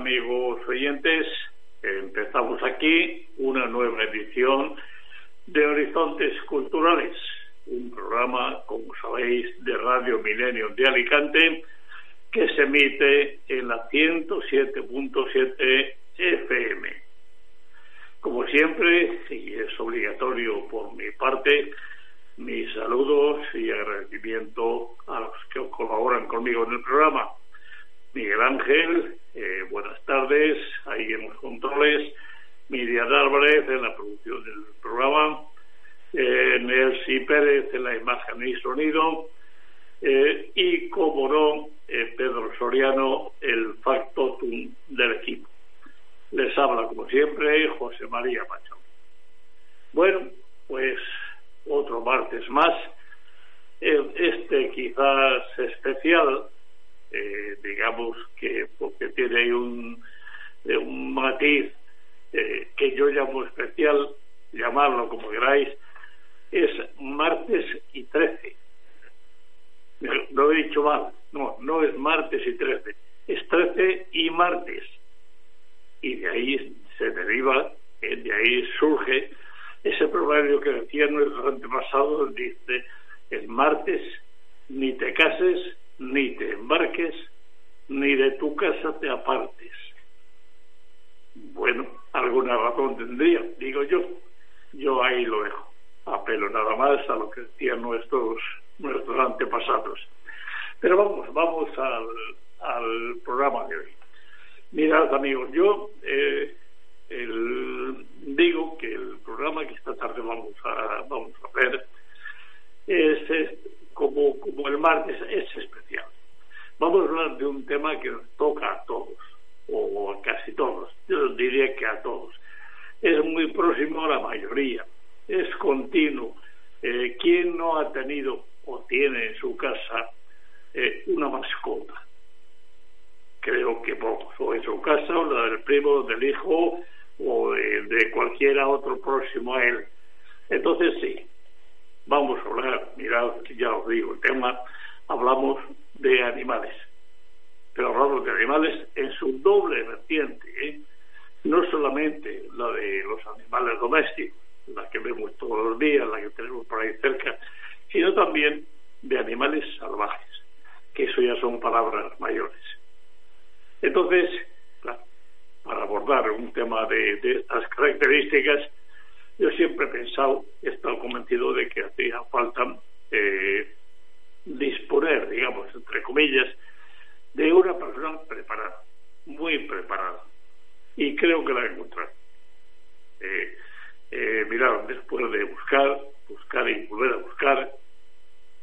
Amigos oyentes. Empezamos aquí una nueva edición de Horizontes Culturales, un programa, como sabéis, de Radio Milenio de Alicante, que se emite en la 107.7 FM. Como siempre, y es obligatorio por mi parte, mis saludos y agradecimiento a los que colaboran conmigo en el programa. Miguel Ángel, eh, buenas tardes, ahí en los controles, Miriam Álvarez en la producción del programa, eh, Nelsi Pérez en la imagen y sonido, eh, y como no, eh, Pedro Soriano, el factotum del equipo. Les habla, como siempre, José María Macho. Bueno, pues otro martes más. Este quizás especial, eh, digamos que porque tiene ahí un, eh, un matiz eh, que yo llamo especial, llamarlo como queráis, es martes y 13. Lo he dicho mal, no, no es martes y 13, es 13 y martes. Y de ahí se deriva, de ahí surge ese proverbio que decía nuestros antepasados, dice, el martes ni te cases, ni te embarques, ni de tu casa te apartes. Bueno, alguna razón tendría, digo yo. Yo ahí lo dejo. Apelo nada más a lo que decían nuestros, nuestros antepasados. Pero vamos, vamos al, al programa de hoy. Mirad, amigos, yo eh, el, digo que el programa que esta tarde vamos a, vamos a ver es, como, el martes es especial. Vamos a hablar de un tema que nos toca a todos, o casi todos, yo diría que a todos. Es muy próximo a la mayoría, es continuo. Eh, ¿Quién no ha tenido o tiene en su casa eh, una mascota? Creo que pocos, o en su casa, o la del primo, del hijo, o de, de cualquiera otro próximo a él. Entonces sí, vamos a hablar, mirad, ya os digo, el tema, hablamos de animales, pero hablamos de animales en su doble vertiente, ¿eh? no solamente la de los animales domésticos, la que vemos todos los días, la que tenemos por ahí cerca, sino también de animales salvajes, que eso ya son palabras mayores. Entonces, para abordar un tema de, de estas características, yo siempre he pensado, he estado convencido de que hacía falta eh, disponer, digamos, entre comillas, de una persona preparada, muy preparada. Y creo que la he encontrado. Eh, eh, mirad, después de buscar, buscar y volver a buscar,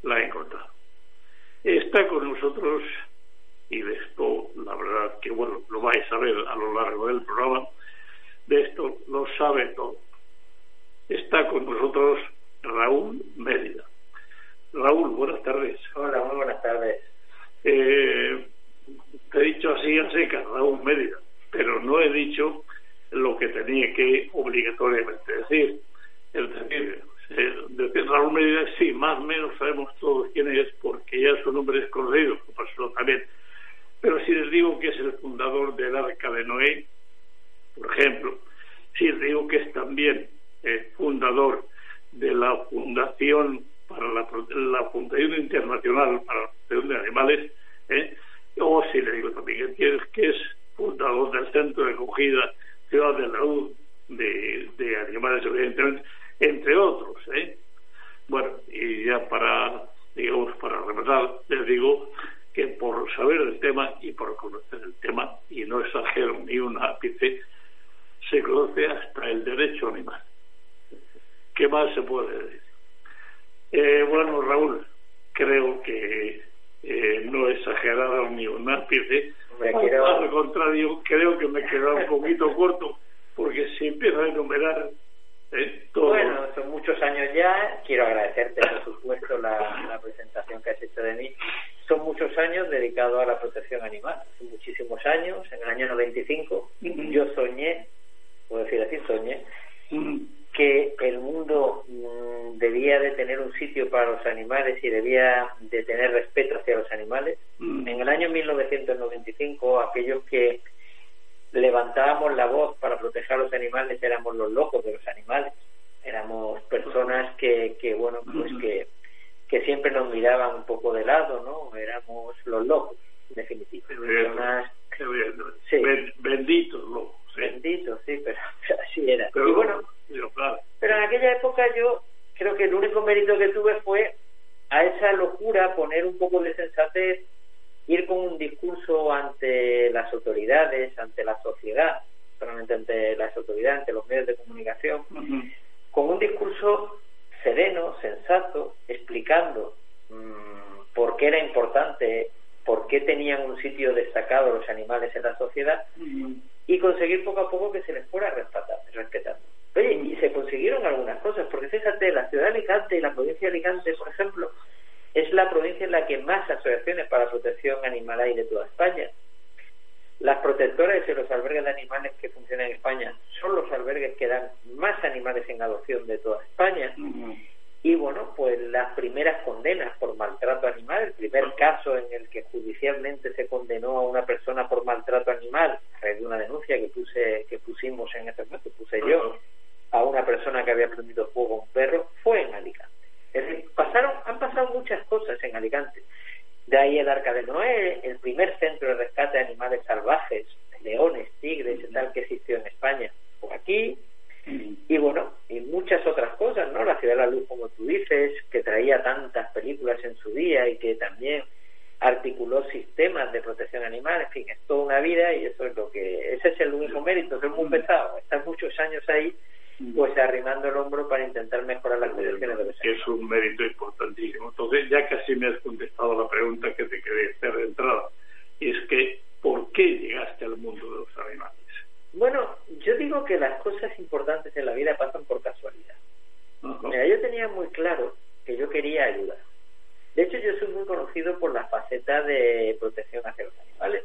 la he encontrado. Está con nosotros y de esto, la verdad que bueno, lo vais a ver a lo largo del programa, de esto lo sabe todo. Está con nosotros Raúl Mérida. Raúl, buenas tardes. Hola, muy buenas tardes. Eh, te he dicho así a secas, Raúl Mérida, pero no he dicho lo que tenía que obligatoriamente decir. Es decir, eh, decir Raúl Mérida, sí, más o menos sabemos todos quién es, porque ya su nombre es conocido, eso también pero si les digo que es el fundador del Arca de Noé, por ejemplo, si les digo que es también el fundador de la Fundación para la, la Fundación Internacional para la Protección de Animales, ¿eh? o si le digo también que, que es fundador del Centro de Acogida Ciudad de la Luz de, de Animales, evidentemente, entre otros. ¿eh? Bueno, y ya para, digamos, para rematar, les digo que por saber el tema y por conocer el tema, y no exagero ni un ápice, se conoce hasta el derecho animal. ¿Qué más se puede decir? Eh, bueno, Raúl, creo que eh, no he exagerado ni un ápice. Al contrario, creo que me queda un poquito corto, porque si empiezo a enumerar ¿Eh? Bueno, son muchos años ya. Quiero agradecerte, por supuesto, la, la, presentación que has hecho de mí. Son muchos años dedicados a la protección animal. Son muchísimos años. En el año 95 yo soñé, puedo decir así, soñé, que el mundo mm, debía de tener un sitio para los animales y debía de tener respeto hacia los animales. Mm. En el año 1995, aquellos que levantábamos la voz para proteger a los animales éramos los locos de los animales. Éramos personas que, que bueno, pues que, que siempre nos miraban un poco de lado, ¿no? Éramos los locos, en definitiva. Personas... Sí. Benditos locos. Benditos, sí, pero, así era. y bueno, pero en aquella época yo creo que el único mérito que tuve fue a esa locura poner un poco de sensatez, ir con un discurso ante las autoridades, ante la sociedad, solamente ante las autoridades, ante los medios de comunicación, con un discurso sereno, sensato, explicando mm, por qué era importante, por qué tenían un sitio destacado los animales en la sociedad y conseguir poco a poco que se les fuera respetando. Oye, y se consiguieron algunas cosas, porque fíjate, la ciudad de Alicante y la provincia de Alicante, por ejemplo, es la provincia en la que más asociaciones para protección animal hay de toda España. Las protectoras y los albergues de animales que funcionan en España son los albergues que dan más animales en adopción de toda España. Y bueno, pues las primeras condenas por maltrato animal, el primer caso en el que judicialmente se condenó a una persona por maltrato animal, a de una denuncia que puse que pusimos en ese momento, puse yo, a una persona que había prendido fuego a un perro fue en Alicante. Es decir, pasaron, han pasado muchas cosas en Alicante. De ahí el Arca de Noé, el primer centro de rescate de animales salvajes, leones, tigres y tal que existió en España, por aquí. Y bueno, y muchas otras cosas, ¿no? La Ciudad de la Luz, como tú dices, que traía tantas películas en su día y que también articuló sistemas de protección animal, en fin, es toda una vida y eso es lo que, ese es el único mérito, que es muy pesado, estar muchos años ahí pues arrimando el hombro para intentar mejorar las condiciones de los Que es un mérito importantísimo. Entonces, ya casi me has contestado la pregunta que te quería hacer de entrada, y es que, ¿por qué llegaste al mundo de los animales? Bueno, yo digo que las cosas importantes en la vida pasan por casualidad. Mira, yo tenía muy claro que yo quería ayudar. De hecho, yo soy muy conocido por la faceta de protección hacia los animales.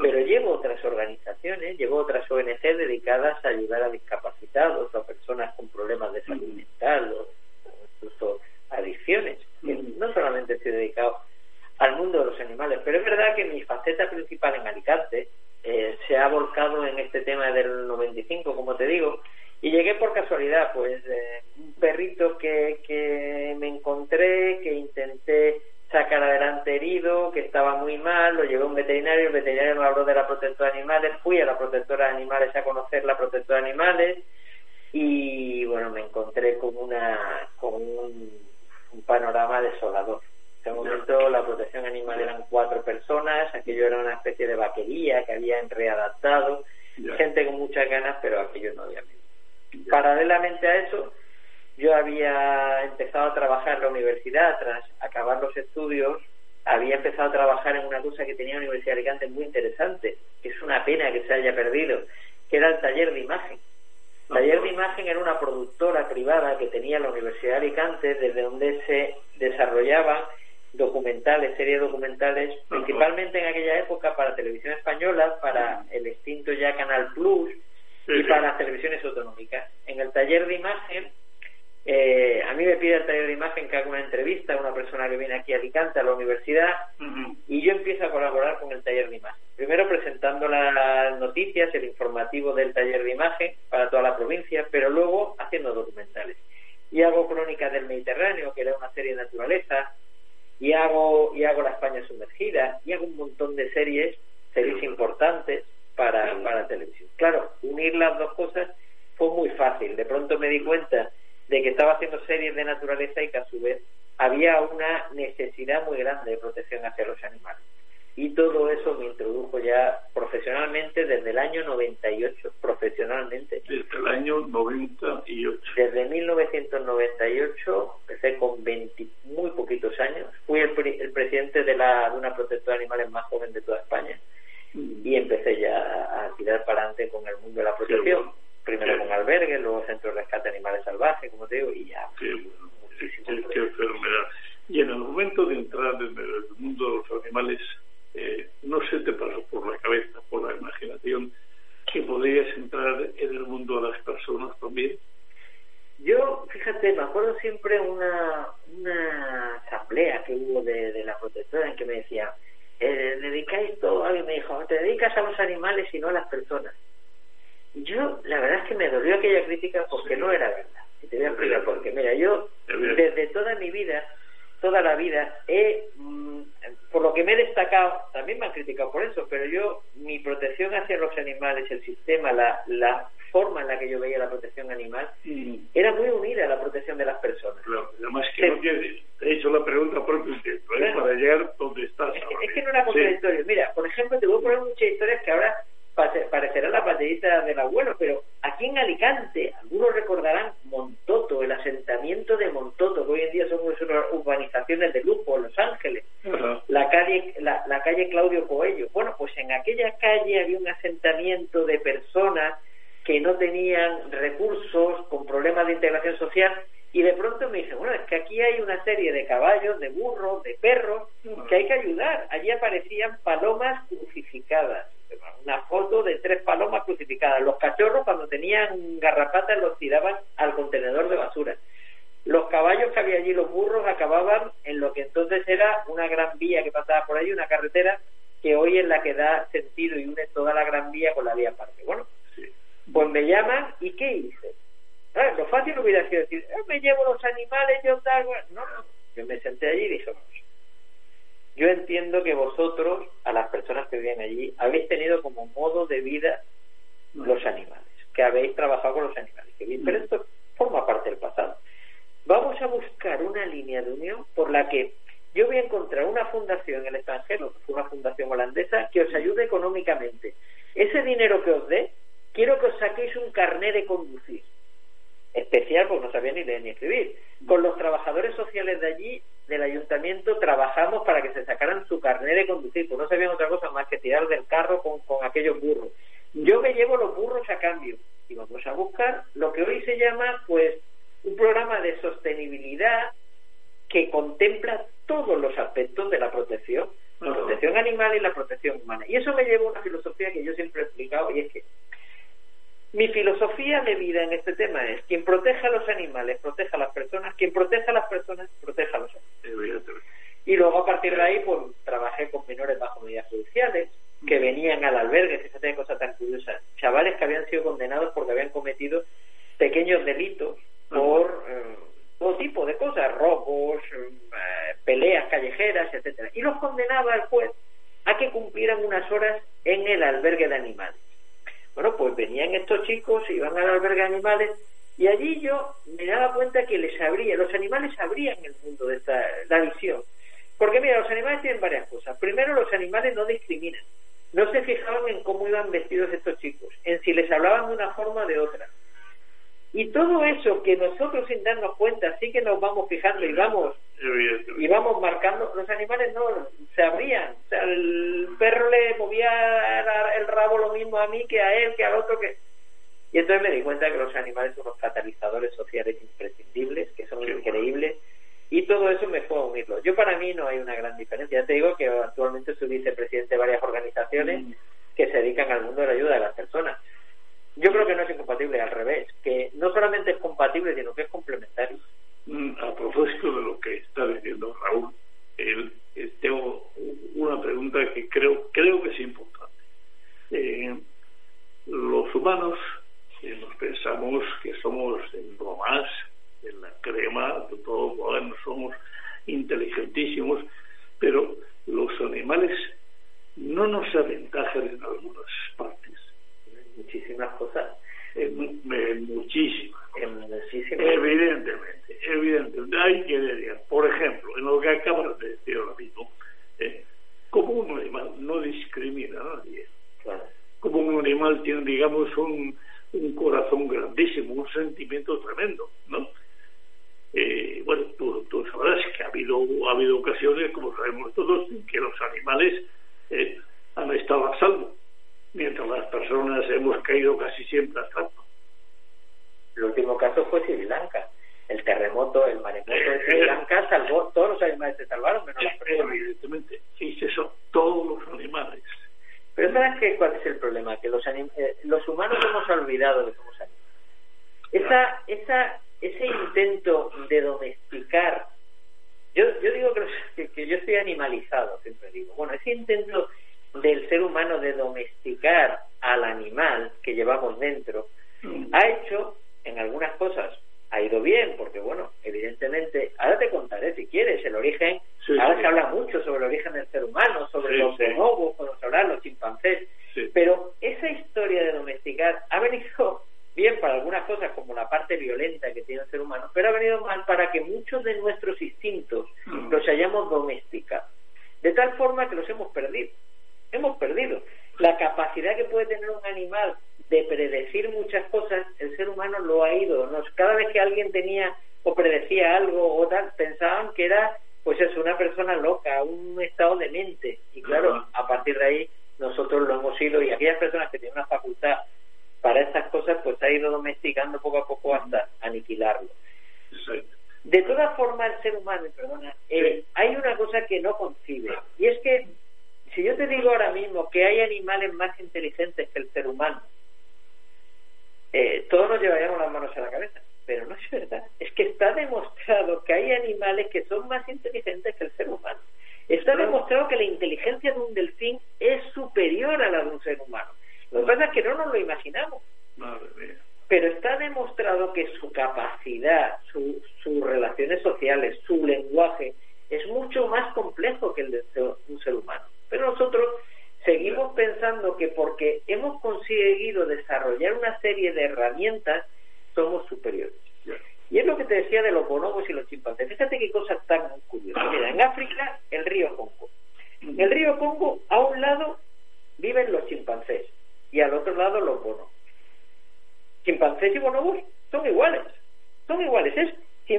Pero llevo otras organizaciones, llevo otras ONG dedicadas a ayudar a discapacitados o a personas con problemas de salud mental o, incluso adicciones. No solamente estoy dedicado al mundo de los animales, pero es verdad que mi faceta principal en Alicante eh, se ha volcado en este tema del 95, como te digo, y llegué por casualidad, pues eh, un perrito que, que me encontré, que intenté sacar adelante herido, que estaba muy mal, lo llevé a un veterinario, el veterinario me habló de la protectora de animales, fui a la protectora de animales a conocer la protectora de animales y bueno, me encontré con una con un, panorama desolador. En ese momento la protección animal eran cuatro personas, aquello era una especie de vaquería que habían readaptado, gente con muchas ganas, pero aquello no había. Paralelamente a eso, yo había empezado a trabajar en la universidad tras acabar los estudios, había empezado a trabajar en una cosa que tenía la Universidad de Alicante muy interesante, que es una pena que se haya perdido, que era el taller de imagen. El taller de imagen era una productora privada que tenía la Universidad de Alicante, desde donde se desarrollaban documentales, series documentales, principalmente en aquella época para televisión española, para el extinto ya Canal Plus y para las televisiones autonómicas. En el taller de imagen eh, a mí me pide el taller de imagen que haga una entrevista a una persona que viene aquí a Alicante, a la universidad, y yo empiezo a colaborar con el taller de imagen. Primero presentando las noticias, el informativo del taller de imagen para toda la provincia, pero luego haciendo documentales. Y hago Crónicas del Mediterráneo, que era una serie de naturaleza, y hago, y hago La España sumergida, y hago un montón de series, series importantes para, para televisión. Claro, unir las dos cosas fue muy fácil. De pronto me di cuenta de que estaba haciendo series de naturaleza y que a su vez había una necesidad muy grande de protección hacia los animales. Y todo eso me introdujo ya profesionalmente desde el año 98, profesionalmente. Desde el año 98. Desde 1998, empecé con 20, muy poquitos años. Fui el, el presidente de, la, de una protectora de animales más joven de toda España. Mm. Y empecé ya a tirar para adelante con el mundo de la protección primero con albergues, luego centro de rescate de animales salvajes, como te digo, y ya. Qué, bueno, qué, enfermedad. Y en el momento de entrar en el mundo de los animales, eh, no se te pasó por la cabeza, por la imaginación, que podrías entrar en el mundo de las personas también. Yo, fíjate, me acuerdo siempre una, una que hubo de, de la protectora en que me decía, eh, dedicáis todo, alguien me dijo, te dedicas a los animales y no a las personas. Yo, la verdad es que me dolió aquella crítica porque no era verdad. Y te voy a explicar por qué. Mira, yo desde toda mi vida, toda la vida, he, mm, por lo que me he destacado, también me han criticado por eso, pero yo, mi protección hacia los animales, el sistema, la, la forma en la que yo veía la protección animal mm. era muy unida a la protección de las personas. Claro, además que no he hecho la pregunta por tiempo, ¿eh? para llegar donde estás. Es, que no era contradictorio. Mira, por ejemplo, te voy a poner muchas historias que ahora parecerá la patellita del abuelo, pero aquí en Alicante, algunos recordarán Montoto, el asentamiento de Montoto, que hoy en día son unas urbanizaciones de lujo, Los Ángeles, la calle la, la calle Claudio Coello. Bueno, pues en aquella calle había un asentamiento de personas que no tenían recursos, con problemas de integración social, y de pronto me dicen, bueno, es que aquí hay una serie de caballos, de burros, de perros, que hay que ayudar. Allí aparecían palomas crucificadas, una foto de tres palomas crucificadas. Los cachorros cuando tenían garrapatas los tiraban al contenedor de basura. Los caballos que había allí, los burros, acababan en lo que entonces era una gran vía que pasaba por ahí, una carretera que hoy es la que da sentido y une toda la gran vía con la vía aparte. Bueno, pues me llaman y ¿qué hice? Ah, lo fácil hubiera sido decir, ah, me llevo los animales, yo tal. No, no. Yo me senté allí y dije, yo entiendo que vosotros, a las personas que viven allí, habéis tenido como modo de vida los animales, que habéis trabajado con los animales. pero esto forma parte del pasado. Vamos a buscar una línea de unión por la que yo voy a encontrar una fundación en el extranjero, una fundación holandesa, que os ayude económicamente. Ese dinero que os dé, quiero que os saquéis un carnet de conducir especial porque no sabía ni leer ni escribir. Con los trabajadores sociales de allí, del ayuntamiento, trabajamos para que se sacaran su carnet de conducir, porque no sabían otra cosa más que tirar del carro con, con aquellos burros. Yo me llevo los burros a cambio y vamos a buscar lo que hoy se llama, pues, un programa de sostenibilidad que contempla todos los aspectos de la protección, la protección animal y la protección humana. Y eso me lleva a una filosofía que yo siempre he explicado y es que mi filosofía de vida en este tema es quien proteja a los animales, proteja a las personas, quien proteja a las personas, proteja a los animales. Y luego a partir de ahí, pues trabajé con menores bajo medidas judiciales, que venían al albergue, fíjate qué cosa tan curiosa, chavales que habían sido condenados porque habían cometido pequeños delitos por eh, todo tipo de cosas, robos, eh, peleas callejeras, etcétera, y los condenaba el juez a que cumplieran unas horas en el albergue de animales. Bueno, pues venían estos chicos, iban al albergue de animales y allí yo me daba cuenta que les abría, los animales abrían el mundo de esta, la visión. Porque mira, los animales tienen varias cosas. Primero, los animales no discriminan. No se fijaban en cómo iban vestidos estos chicos, en si les hablaban de una forma o de otra. Y todo eso que nosotros sin darnos cuenta sí que nos vamos fijando y vamos y vamos marcando, los animales no se abrían. O sea, el perro le movía el rabo lo mismo a mí que a él, que al otro que... Y entonces me di cuenta que los animales son los catalizadores sociales imprescindibles, que son increíbles, y todo eso me fue a unirlo. Yo para mí no hay una gran diferencia. Ya te digo que actualmente soy vicepresidente de varias organizaciones mm. que se dedican al mundo de la ayuda de las personas. Yo creo que no es incompatible, al revés, que no solamente es compatible, sino que es complementario. Mm, a propósito de lo que está diciendo Raúl, él, eh, tengo una pregunta que creo, creo que es importante. Eh, los humanos eh, nos pensamos que somos lo más, en la crema, de todo, bueno, somos inteligentísimos, pero los animales no nos aventajan en algunas partes muchísimas cosas. muchísimas. Evidentemente, evidentemente. Hay que decir, por ejemplo, en lo que acabas de decir ahora mismo, eh, como un animal no discrimina a nadie. Como un animal tiene, digamos, un, un corazón grandísimo, un sentimiento tremendo, inteligencia de un delfín es superior a la de un ser humano. Lo que pasa es que no nos lo imaginamos. Pero está demostrado que su capacidad, su, sus relaciones sociales, su lenguaje, es mucho más complejo que el de un ser humano. Pero nosotros seguimos pensando que porque hemos conseguido desarrollar una serie de herramientas, somos superiores. Y es lo que te decía de los bonobos y los chimpancés. Fíjate qué cosa tan curiosa. Mira, en África, el río Congo. En el río Congo, a un lado viven los chimpancés y al otro lado los bonobos. Chimpancés y bonobos son iguales. Son iguales. Es, si,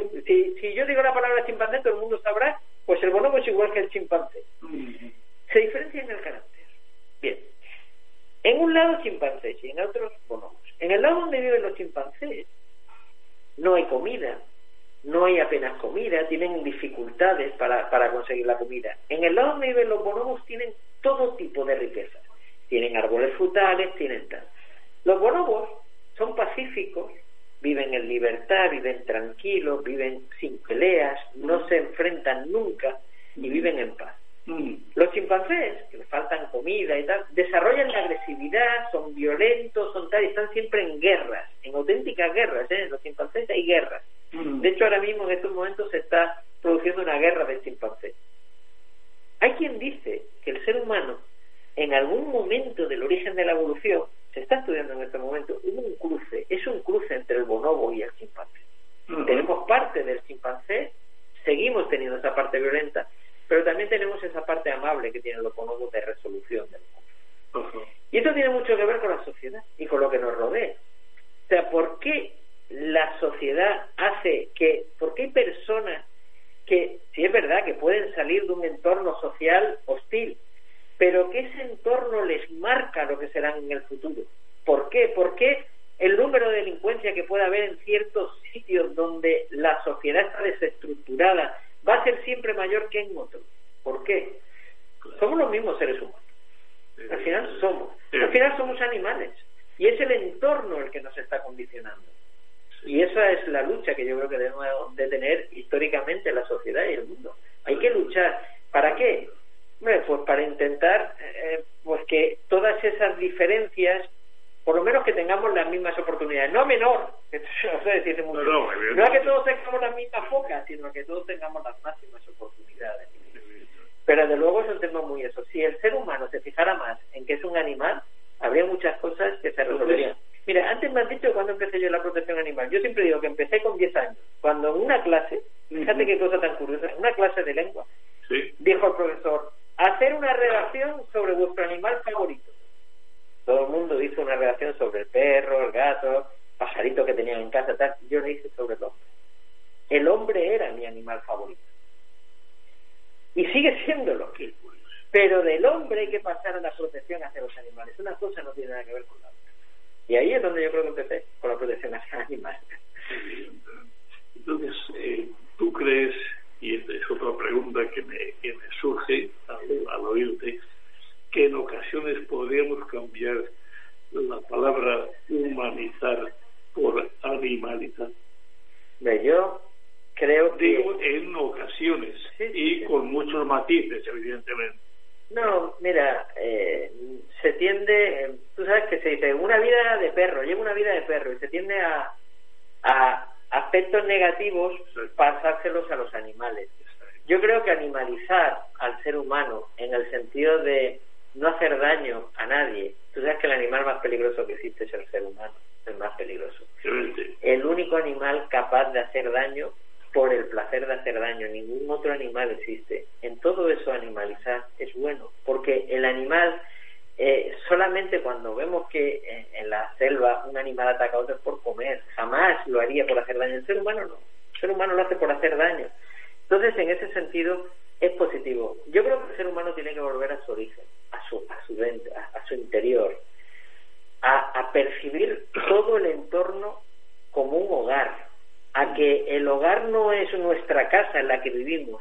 si, yo digo la palabra chimpancé, todo el mundo sabrá, pues el bonobo es igual que el chimpancé. Se diferencia en el carácter. Bien. En un lado chimpancés y en otro bonobos. En el lado donde viven los chimpancés no hay comida, no hay apenas comida, tienen dificultades para, para conseguir la comida. En el lado donde viven los bonobos tienen todo tipo de riquezas. Tienen árboles frutales, tienen tal. Los bonobos son pacíficos, viven en libertad, viven tranquilos, viven sin peleas, no se enfrentan nunca y viven en paz. Mm. Los chimpancés, que les faltan comida y tal, desarrollan la agresividad, son violentos, son tal, y están siempre en guerras, en auténticas guerras, ¿eh? En los chimpancés hay guerras. De hecho, ahora mismo en estos momentos se está produciendo una guerra de chimpancés. Hay quien dice que el ser humano, en algún momento del origen de la evolución, se está estudiando en este momento, hubo un cruce, es un cruce entre el bonobo y el chimpancé. Tenemos parte del chimpancé, seguimos teniendo esa parte violenta, pero también tenemos esa parte amable que tienen los bonobos de resolución del mundo. Y esto tiene mucho que ver con la sociedad y con lo que nos rodea. O sea, ¿por qué la sociedad hace que, por qué hay personas que, si es verdad que pueden salir de un entorno social hostil, pero que ese entorno les marca lo que serán en el futuro? ¿Por qué? ¿Por qué el número de delincuencia que puede haber en ciertos sitios donde la sociedad está desestructurada va a ser siempre mayor que en otros. ¿Por qué? Somos los mismos seres humanos. Al final somos. Al final somos animales. Y es el entorno el que nos está condicionando. Y esa es la lucha que yo creo que debemos de tener históricamente la sociedad y el mundo. Hay que luchar. ¿Para qué? Bueno, pues para intentar eh, pues que todas esas diferencias por lo menos que tengamos las mismas oportunidades, no menor, no sé decir mucho, no, que todos tengamos las mismas focas, sino que todos tengamos las máximas oportunidades. Pero desde luego es un tema muy eso. Si el ser humano se fijara más en que es un animal, habría muchas cosas que se resolverían. Mira, antes me has dicho cuando empecé yo la protección animal. Yo siempre digo que empecé con 10 años. Cuando en una clase, fíjate qué cosa tan curiosa, en una clase de lengua, dijo el profesor, hacer una redacción sobre vuestro animal favorito. Todo el mundo hizo una redacción sobre el perro, el gato, pajarito que tenían en casa, tal. Yo lo hice sobre el hombre. El hombre era mi animal favorito. Y sigue siéndolo. Pero del hombre hay que pasar a la protección hacia los animales. Una cosa no tiene nada que ver con la. Y ahí es donde yo creo que empecé, con la protección hacia animales. Entonces, eh, ¿tú crees, y esta es otra pregunta que me, que me surge al, al oírte, que en ocasiones podríamos cambiar la palabra humanizar por animalizar. Yo creo que... Digo, en ocasiones. con muchos matices, evidentemente. No, mira, eh, se tiende, tú sabes que se dice una vida de perro, lleva una vida de perro y se tiende a, a aspectos negativos pasárselos a los animales. Yo creo que animalizar al ser humano en el sentido de no hacer daño a nadie, tú sabes que el animal más peligroso que existe es el ser humano, el más peligroso. El único animal capaz de hacer daño por el placer de hacer daño. Ningún otro animal existe. En todo eso animalizar es bueno, porque el animal, eh, solamente cuando vemos que en, la selva un animal ataca a otro es por comer, jamás lo haría por hacer daño. El ser humano no, el ser humano lo hace por hacer daño. Entonces, en ese sentido, es positivo. Yo creo que el ser humano tiene que volver a su origen, a su, a su, dentro, a, su interior, a, a percibir todo el entorno como un hogar, a que el hogar no es nuestra casa en la que vivimos,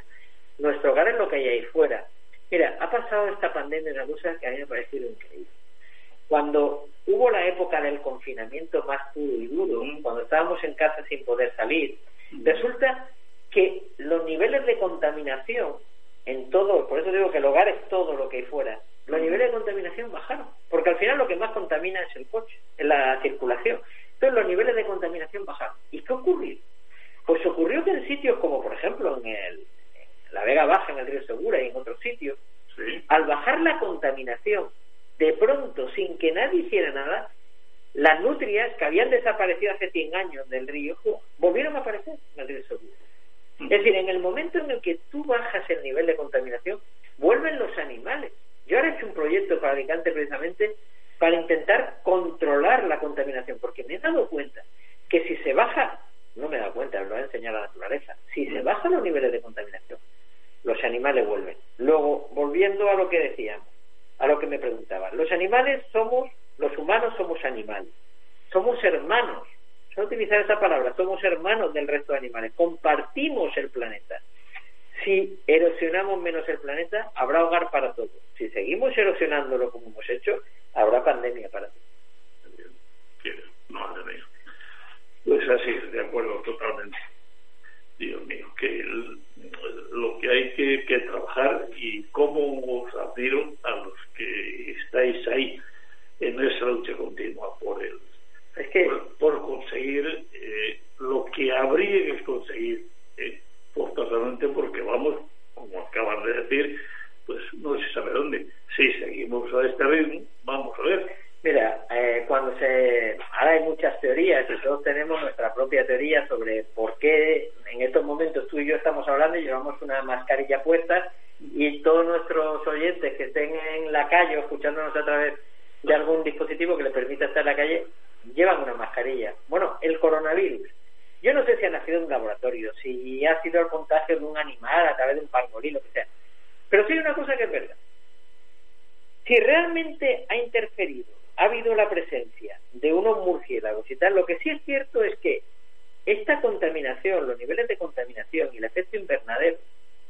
nuestro hogar es lo que hay ahí fuera. Mira, ha pasado esta pandemia una cosa que a mí me ha parecido increíble. Cuando hubo la época del confinamiento más puro y duro, cuando estábamos en casa sin poder salir, resulta que los niveles de contaminación en todo, por eso digo que el hogar es todo lo que hay fuera, los niveles de contaminación bajaron, porque al final lo que más contamina es el coche, es la circulación. Entonces los niveles de contaminación bajaron. ¿Y qué ocurrió? Pues ocurrió que en sitios como, por ejemplo, en, el, la Vega Baja, en el río Segura y en otros sitios, al bajar la contaminación, de pronto, sin que nadie hiciera nada, las nutrias que habían desaparecido hace 100 años del río volvieron a aparecer en el río Segura. Mm. Es decir, en el momento en el que tú bajas el nivel de contaminación, vuelven los animales. Yo ahora he hecho un proyecto para Alicante precisamente para intentar controlar la contaminación, porque me he dado cuenta que si se baja, no me he dado cuenta, lo ha enseñado la naturaleza, si se bajan los niveles de contaminación, los animales vuelven. Luego, volviendo a lo que decíamos, a lo que me preguntaban, los animales somos, los humanos somos animales, somos hermanos, solo utilizar esa palabra, somos hermanos del resto de animales, compartimos el planeta. Si erosionamos menos el planeta, habrá hogar para todos. Si seguimos erosionándolo como hemos hecho, habrá pandemia para ti. Madre mía. Pues así, de acuerdo totalmente. Dios mío, que lo que hay que, trabajar y cómo os admiro a los que estáis ahí en esa lucha continua por el es que por, conseguir eh, lo que habría que conseguir forzosamente porque vamos como acabas de decir pues no se sabe dónde si seguimos a este ritmo vamos a ver. Mira, eh, cuando se. Ahora hay muchas teorías y todos tenemos nuestra propia teoría sobre por qué en estos momentos tú y yo estamos hablando y llevamos una mascarilla puesta y todos nuestros oyentes que estén en la calle o escuchándonos a través de algún dispositivo que les permita estar en la calle llevan una mascarilla. Bueno, el coronavirus. Yo no sé si ha nacido en un laboratorio, si ha sido el contagio de un animal a través de un pangolín, lo que sea. Pero sí hay una cosa que es verdad si realmente ha interferido, ha habido la presencia de unos murciélagos y tal, lo que sí es cierto es que esta contaminación, los niveles de contaminación y el efecto invernadero,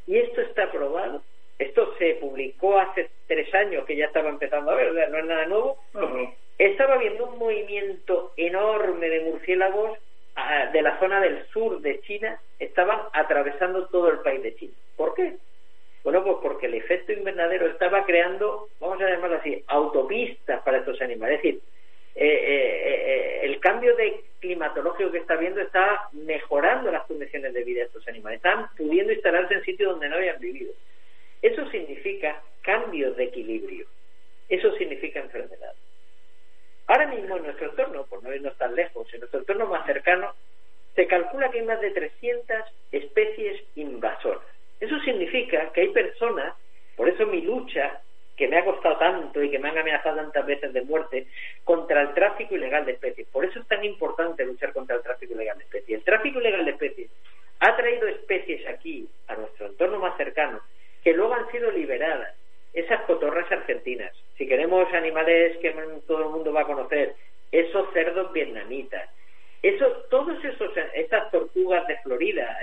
y esto está probado, esto se publicó hace tres años que ya estaba empezando a ver, no es nada nuevo, estaba habiendo un movimiento enorme de murciélagos de la zona del sur de China, estaban atravesando todo el país de China. ¿Por qué? Bueno, pues porque el efecto invernadero estaba creando, vamos a llamarlo así, autopistas para estos animales. Es decir, eh, eh, eh, el cambio de climatológico que está viendo está mejorando las condiciones de vida de estos animales. Están pudiendo instalarse en sitios donde no habían vivido. Eso significa cambios de equilibrio. Eso significa enfermedad. Ahora mismo en nuestro entorno, por no irnos tan lejos, en nuestro entorno más cercano, se calcula que hay más de 300 especies invasoras. Eso significa que hay personas, por eso mi lucha, que me ha costado tanto y que me han amenazado tantas veces de muerte, contra el tráfico ilegal de especies. Por eso es tan importante luchar contra el tráfico ilegal de especies. El tráfico ilegal de especies ha traído especies aquí, a nuestro entorno más cercano, que luego han sido liberadas. Esas cotorras argentinas, si queremos animales que todo el mundo va a conocer, esos cerdos vietnamitas, eso, todos esos, esas tortugas de Florida,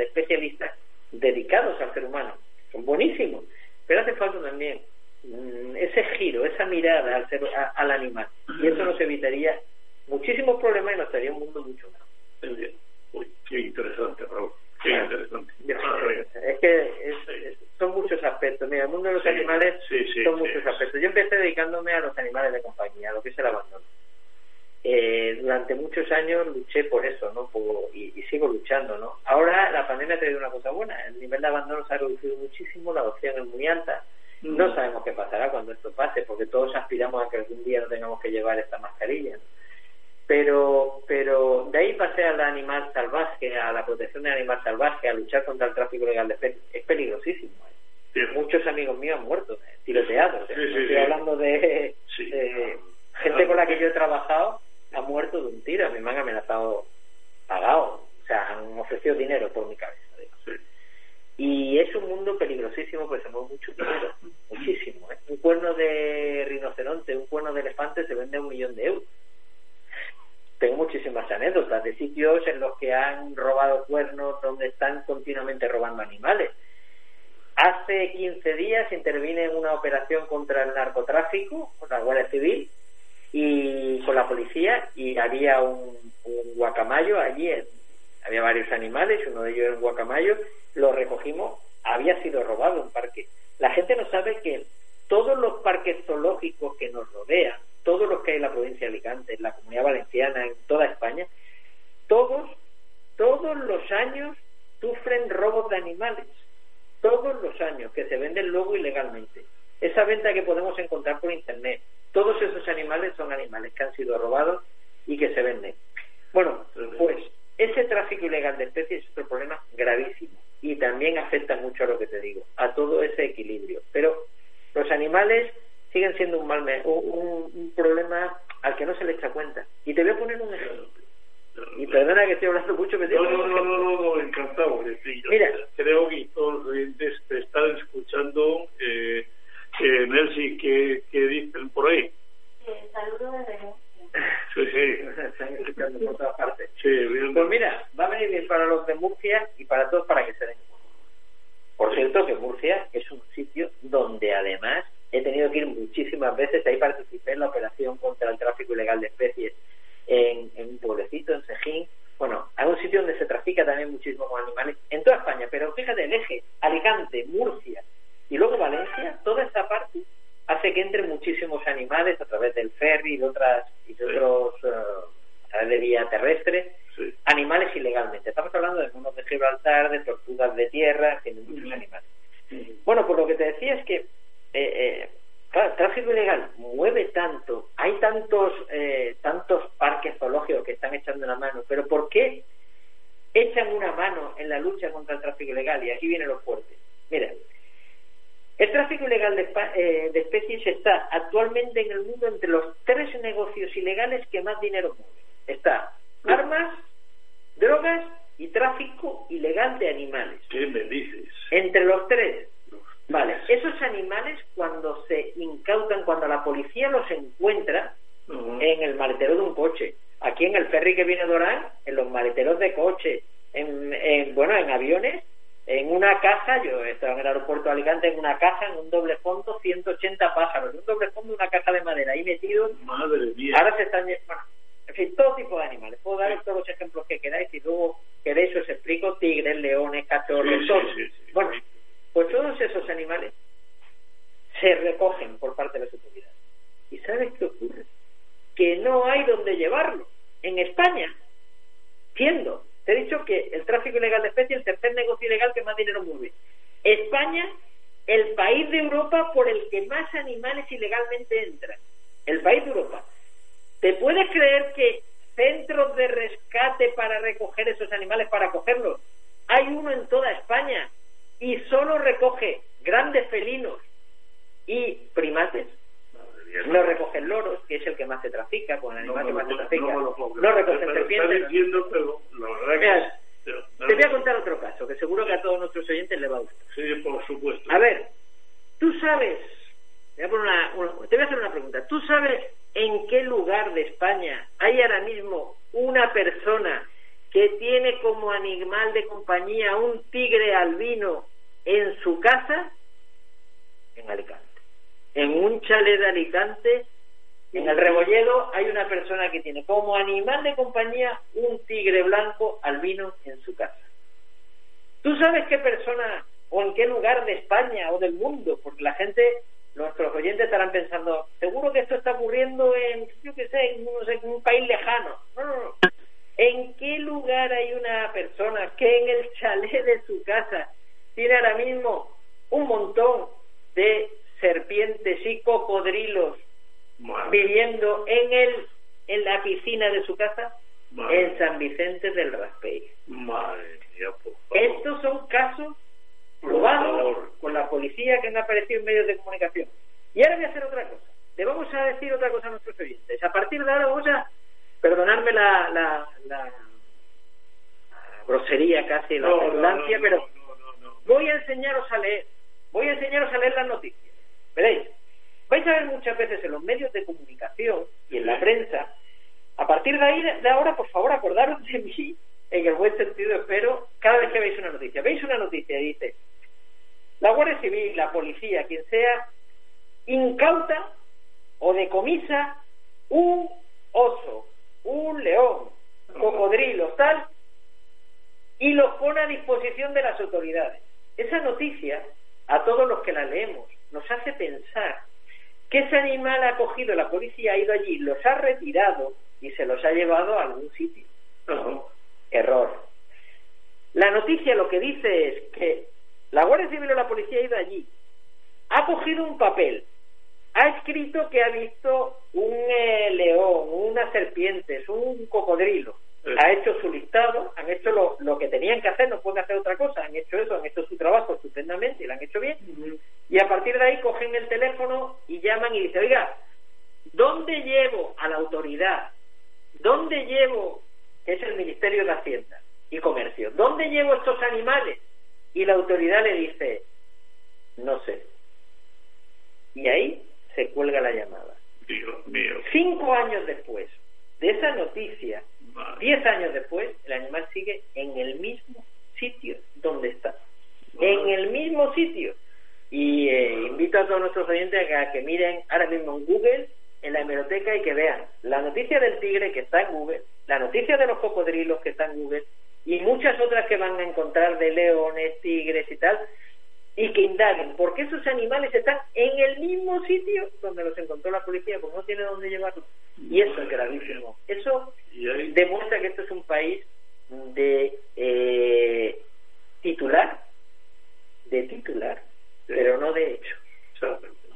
de especialistas dedicados al ser humano. Son buenísimos. Pero hace falta también mm, ese giro, esa mirada al, ser, al animal. Y eso nos evitaría muchísimos problemas y nos haría un mundo mucho mejor. Uy, qué interesante, Raúl. Qué interesante. Es que son muchos aspectos. Mira, el mundo de los animales son muchos aspectos. Yo empecé dedicándome a los animales de compañía, a lo que es el durante muchos años luché por eso, ¿no? y, sigo luchando, ¿no? Ahora la pandemia ha traído una cosa buena. El nivel de abandono se ha reducido muchísimo, la adopción es muy alta. No mm. sabemos qué pasará cuando esto pase, porque todos aspiramos a que algún día no tengamos que llevar esta mascarilla pero pero de ahí pasé al animal salvaje, a la protección del animal salvaje, a luchar contra el tráfico legal de especies. Es peligrosísimo. ¿eh? Muchos amigos míos han muerto, ¿eh? tiroteados. ¿eh? estoy hablando de, gente con la que yo he trabajado, ha muerto de un tiro. A mí me han amenazado pagado, o sea, han ofrecido dinero por mi cabeza. Y es un mundo peligrosísimo porque se mueve mucho dinero, muchísimo. Un cuerno de rinoceronte, un cuerno de elefante se vende a un millón de euros tengo muchísimas anécdotas de sitios en los que han robado cuernos donde están continuamente robando animales. Hace 15 días intervine en una operación contra el narcotráfico con la Guardia Civil y con la policía y había un, guacamayo allí, había varios animales, uno de ellos era un guacamayo, lo recogimos, había sido robado un parque. La gente no sabe que todos los parques zoológicos que nos rodean, todos los que hay en la provincia de Alicante, en la comunidad valenciana, en toda España, todos, todos los años sufren robos de animales. Todos los años que se venden luego ilegalmente. Esa venta que podemos encontrar por internet. Todos esos animales son animales que han sido robados y que se venden. Bueno, pues ese tráfico ilegal de especies es otro problema gravísimo y también afecta mucho a lo que te digo, a todo ese equilibrio. Pero los animales siguen siendo un, mal un, un, problema al que no se le echa cuenta. Y te voy a poner un ejemplo. Y perdona que estoy hablando mucho, me no, no, no, no, no, encantado. Mira, creo que todos los oyentes te están escuchando. Eh, eh, Nelsi, ¿qué, ¿qué dicen por ahí? Eh, saludos desde Sí, sí. Están escuchando por todas partes. Sí, bien. Pues mira, va a venir bien para los de Murcia y para todos para que se den Por cierto, que Murcia es un sitio donde además he tenido que ir muchísimas veces, ahí participé en la operación contra el tráfico ilegal de especies en, un pueblecito, en Sejín, bueno, hay un sitio donde se trafica también muchísimo con animales, en toda España, pero fíjate, el eje, Alicante, Murcia y luego Valencia, toda esta parte hace que entren muchísimos animales a través del ferry y de otras y de otros uh, a través de vía terrestre animales ilegalmente. Estamos hablando de monos de Gibraltar de tortugas de tierra tienen muchos animales. Bueno pues lo que te decía es que eh, eh, claro, el tráfico ilegal mueve tanto, hay tantos, eh, tantos parques zoológicos que están echando la mano, pero ¿por qué echan una mano en la lucha contra el tráfico ilegal. Y aquí viene lo fuerte. Mira, el tráfico ilegal de, eh, de, especies está actualmente en el mundo entre los tres negocios ilegales que más dinero mueven. Está armas, drogas y tráfico ilegal de animales. ¿Qué me dices? Entre los tres. Vale, esos animales cuando se incautan, cuando la policía los encuentra en el maletero de un coche, aquí en el ferry que viene de Orán, en los maleteros de coche, en, bueno, en aviones, en una caja, yo estaba en el aeropuerto de Alicante, en una caja, en un doble fondo, 180 pájaros, un doble fondo, una caja de madera ahí metidos. Madre mía. Ahora se están, bueno, en fin, todo tipo de animales. Puedo dar todos los ejemplos que queráis y luego queréis os explico tigres, leones, cachorros, bueno, pues todos esos animales se recogen por parte de las autoridades. ¿Y sabes qué ocurre? Que no hay donde llevarlo. En España, siendo, te he dicho que el tráfico ilegal de especies es el tercer negocio ilegal que más dinero mueve. España, el país de Europa por el que más animales ilegalmente entran. El país de Europa. ¿Te puedes creer que centros de rescate para recoger esos animales, para cogerlos, hay uno en toda España y solo recoge grandes felinos y primates. No recogen loros, que es el que más se trafica, con el animal que más se trafica. No, recogen serpientes. Te voy a contar otro caso, que seguro que a todos nuestros oyentes le va a gustar. Sí, por supuesto. A ver, tú sabes, te voy a, te voy a hacer una pregunta. ¿Tú sabes en qué lugar de España hay ahora mismo una persona que tiene como animal de compañía un tigre albino en su casa en Alicante. En un chalet de Alicante, en el Rebolledo, hay una persona que tiene como animal de compañía un tigre blanco albino en su casa. ¿Tú sabes qué persona o en qué lugar de España o del mundo? Porque la gente, nuestros oyentes estarán pensando, seguro que esto está ocurriendo en, yo qué sé, en, un país lejano. No, no, no. ¿En qué lugar hay una persona que en el chalet de su casa tiene ahora mismo un montón de serpientes y cocodrilos viviendo en el en la piscina de su casa en San Vicente del Raspey. Estos son casos probados con la policía que han aparecido en medios de comunicación. Y ahora voy a hacer otra cosa. Le vamos a decir otra cosa a nuestros oyentes. A partir de ahora vamos a perdonarme la, la, la, grosería casi, la redundancia, pero voy a enseñaros a leer, voy a enseñaros a leer las noticias. Veréis, vais a ver muchas veces en los medios de comunicación y en la prensa, a partir de ahí, de ahora, por favor, acordaros de mí, en el buen sentido, espero, cada vez que veis una noticia. Veis una noticia y dice, la Guardia Civil, la policía, quien sea, incauta o decomisa un oso, un león, cocodrilo, tal, y los pone a disposición de las autoridades. Esa noticia, a todos los que la leemos, nos hace pensar que ese animal ha cogido, la policía ha ido allí, los ha retirado y se los ha llevado a algún sitio. Error. La noticia lo que dice es que la Guardia Civil o la policía ha ido allí, ha cogido un papel, ha escrito que ha visto un eh, león, unas serpientes, un cocodrilo, ha hecho su listado, han hecho lo, lo, que tenían que hacer, no pueden hacer otra cosa, han hecho eso, han hecho su trabajo estupendamente y lo han hecho bien, y a partir de ahí cogen el teléfono y llaman y dicen, oiga, ¿dónde llevo a la autoridad? ¿Dónde llevo, que es el Ministerio de Hacienda y Comercio, ¿dónde llevo estos animales? Y la autoridad le dice, no sé. Y ahí se cuelga la llamada. Dios mío. Cinco años después de esa noticia, Diez años después, el animal sigue en el mismo sitio donde está. En el mismo sitio. Y eh, invito a todos nuestros oyentes a que miren ahora mismo en Google, en la hemeroteca, y que vean la noticia del tigre que está en Google, la noticia de los cocodrilos que está en Google, y muchas otras que van a encontrar de leones, tigres y tal, y que indaguen, porque esos animales están en el mismo sitio donde los encontró la policía, pues no tiene dónde llevarlos. Y eso es gravísimo. Eso demuestra que esto es un país de eh, titular, de titular, pero no de hecho.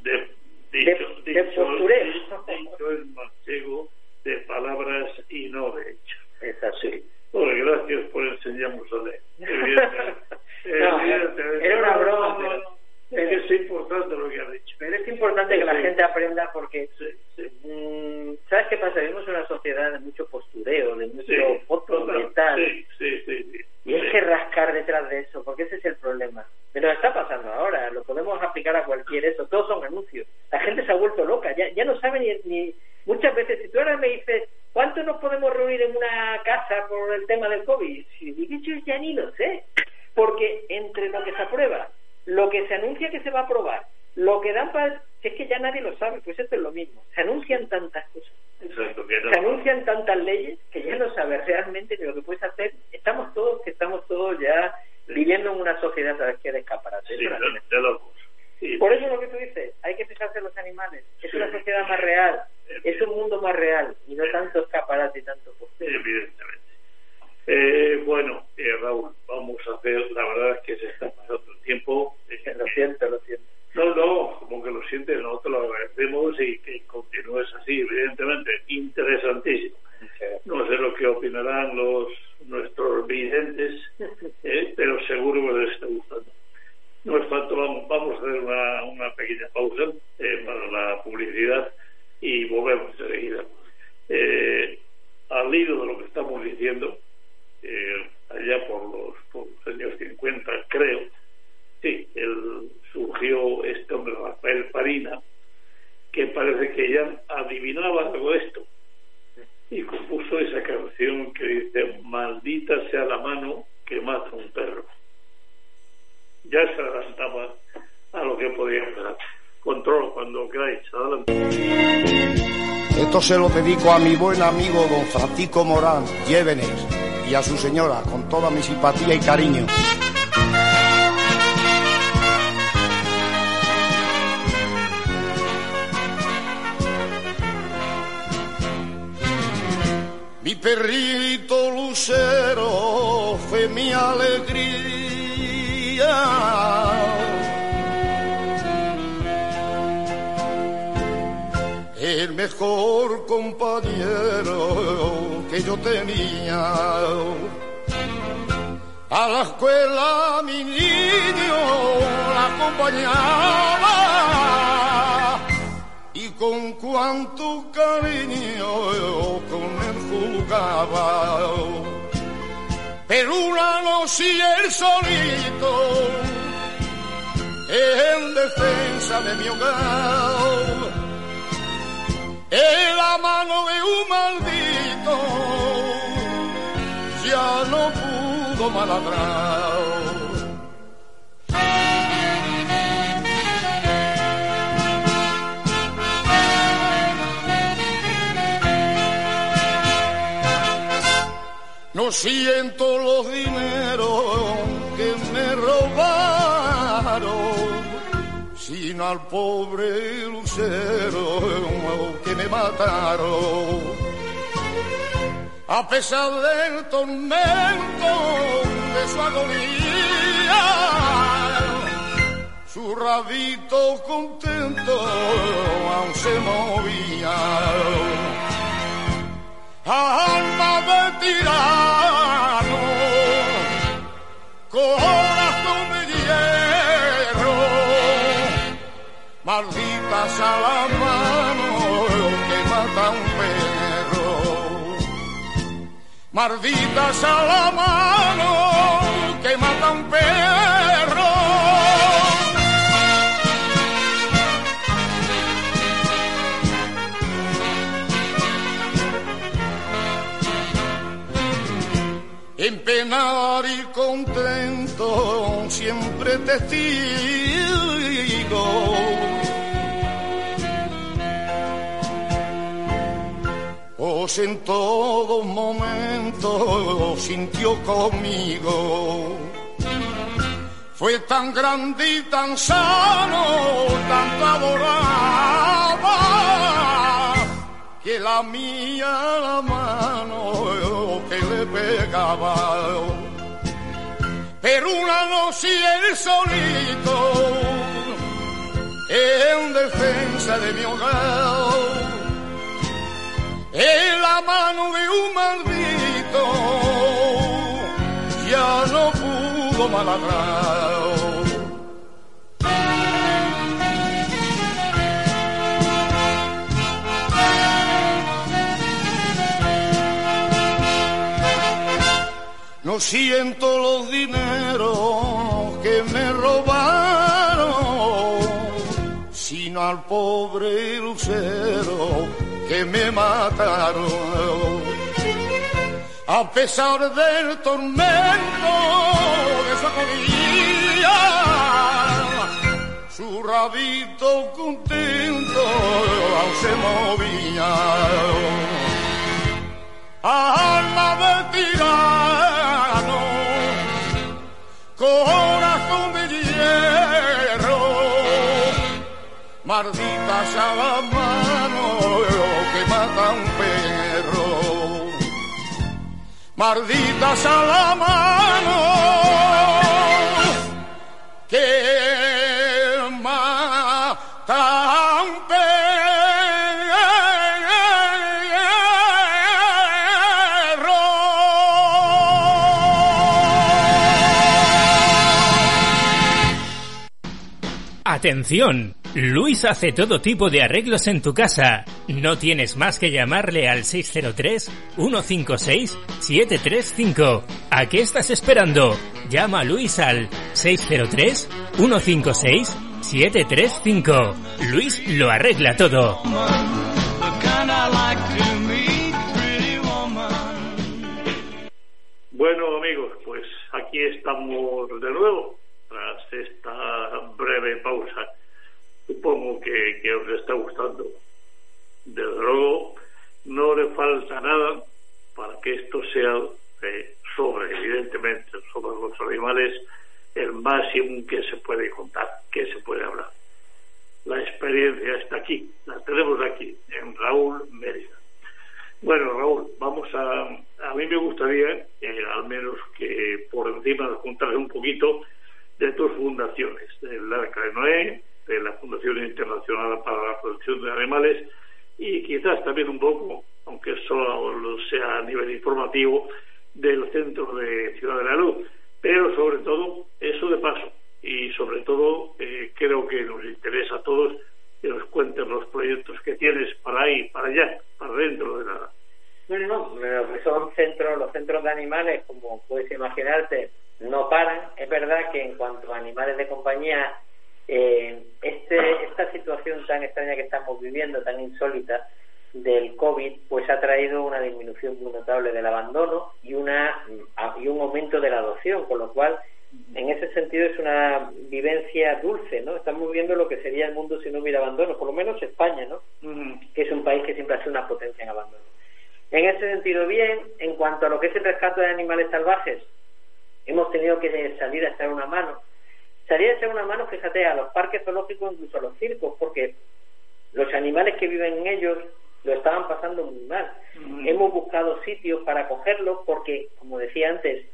de, dicho, de, de postureo. Dicho el manchego de palabras y no de hecho. Es así. Bueno, gracias por enseñarme Jerusalén. era una broma. es importante lo que has dicho. Pero es importante que la gente aprenda porque, mm, ¿sabes qué pasa? Vivimos en una sociedad de mucho postureo, de mucho foto Sí, sí, sí, Y hay que rascar detrás de eso, porque ese es el problema. Pero está pasando ahora, lo podemos aplicar a cualquier eso, todos son anuncios. La gente se ha vuelto loca, ya, ya no sabe ni, ni... Muchas veces, si tú ahora me dices, ¿cuánto nos podemos reunir en una casa por el tema del COVID? Si digo, yo ya ni lo sé, porque entre lo que se aprueba lo que se anuncia que se va a aprobar, lo que dan para... es que ya nadie lo sabe, pues esto es lo mismo. Se anuncian tantas cosas. Se anuncian tantas leyes que ya no sabes realmente ni lo que puedes hacer. Estamos todos, que estamos todos ya viviendo en una sociedad, ¿sabes qué? De escaparate. Por eso lo que tú dices, hay que fijarse en los animales. Es una sociedad más real, es un mundo más real y no tanto escaparate y tanto Evidentemente. Eh, bueno, eh, Raúl, vamos a hacer, la verdad es que se está pasando el tiempo. Eh, lo siento, lo siento. No, no, como que lo sientes, nosotros lo agradecemos y que continúes así, evidentemente, interesantísimo. No sé lo que opinarán los nuestros videntes, eh, pero seguro que les está gustando. No es tanto, vamos, vamos a hacer una, una pequeña pausa para la publicidad y volvemos enseguida. al hilo de lo que estamos diciendo, eh, allá por los, por los, años 50, creo, sí, él surgió este hombre, Rafael Farina, que parece que ya adivinaba algo esto, y compuso esa canción que dice, maldita sea la mano que mata a un perro. Ya se adelantaba a lo que podía pasar. Control cuando queráis, adelante. Esto a mi buen amigo don Francisco Morán, llévenes y a su señora con toda mi simpatía y cariño. Mi perrito lucero fue mi alegría mejor compañero que yo tenía. A la escuela mi niño la acompañaba y con cuánto cariño con él jugaba. Pero una noche el solito en defensa de mi hogar en la mano de un maldito ya no pudo maladrar. No siento los dineros al pobre lucero que me mataron. A pesar del tormento de su agonía, su rabito contento aún se movía. Alma de tirano, corazón Maldita sea la mano que mata un perro. Maldita sea la mano que mata un perro. En penar y contento siempre testigo En todo momento sintió conmigo. Fue tan grande y tan sano, tanto adoraba, que la mía la mano que le pegaba. Pero una noche el solito, en defensa de mi hogar, en la mano de un maldito ya no pudo maladrar. No siento los dineros que me robaron, sino al pobre lucero que me mataron. A pesar del tormento de su agonía, su rabito contento aún se movía. Alma de tirano, corazón de hierro, maldita sea mata un perro, maldita sea la mano que mata un Atención, Luis hace todo tipo de arreglos en tu casa. No tienes más que llamarle al 603-156-735. ¿A qué estás esperando? Llama a Luis al 603-156-735. Luis lo arregla todo. Bueno amigos, pues aquí estamos de nuevo tras esta breve pausa. Supongo que, que os está gustando. Desde luego, no le falta nada para que esto sea eh, sobre, evidentemente, sobre los animales, el máximo que se puede contar, que se puede hablar. La experiencia está aquí, la tenemos aquí, en Raúl Mérida. Bueno, Raúl, vamos a. A mí me gustaría, eh, al menos que por encima de contarles un poquito de tus fundaciones, del Arca de Noé, de la Fundación Internacional para la Protección de Animales y quizás también un poco, aunque solo sea a nivel informativo, del Centro de Ciudad de la Luz. Pero sobre todo, eso de paso. Y sobre todo, eh, creo que nos interesa a todos que nos cuenten los proyectos que tienes para ahí, para allá, para dentro de la. Bueno, no, son centros, los centros de animales, como puedes imaginarte, no paran. Es verdad que en cuanto a animales de compañía, eh, este, esta situación tan extraña que estamos viviendo, tan insólita del COVID, pues ha traído una disminución muy notable del abandono y, una, y un aumento de la adopción, con lo cual, en ese sentido, es una vivencia dulce, ¿no? Estamos viendo lo que sería el mundo si no hubiera abandono, por lo menos España, ¿no? Que es un país que siempre ha sido una potencia en abandono. En ese sentido, bien, en cuanto a lo que es el rescate de animales salvajes, hemos tenido que salir a echar una mano. Salir a echar una mano, fíjate, a los parques zoológicos, incluso a los circos, porque los animales que viven en ellos lo estaban pasando muy mal. Hemos buscado sitios para acogerlos porque, como decía antes,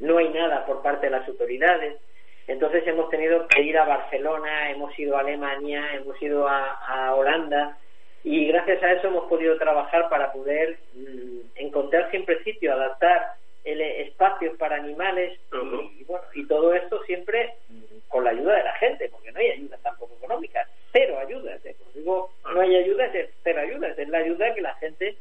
no hay nada por parte de las autoridades. Entonces hemos tenido que ir a Barcelona, hemos ido a Alemania, hemos ido a, a Holanda y gracias a eso hemos podido trabajar para poder mm, encontrar siempre sitio, adaptar el, espacios para animales y, bueno, y todo esto siempre mm, con la ayuda de la gente, porque no hay ayudas tampoco económicas, cero ayudas, eh, digo, no hay ayudas, es cero ayudas, es la ayuda que la gente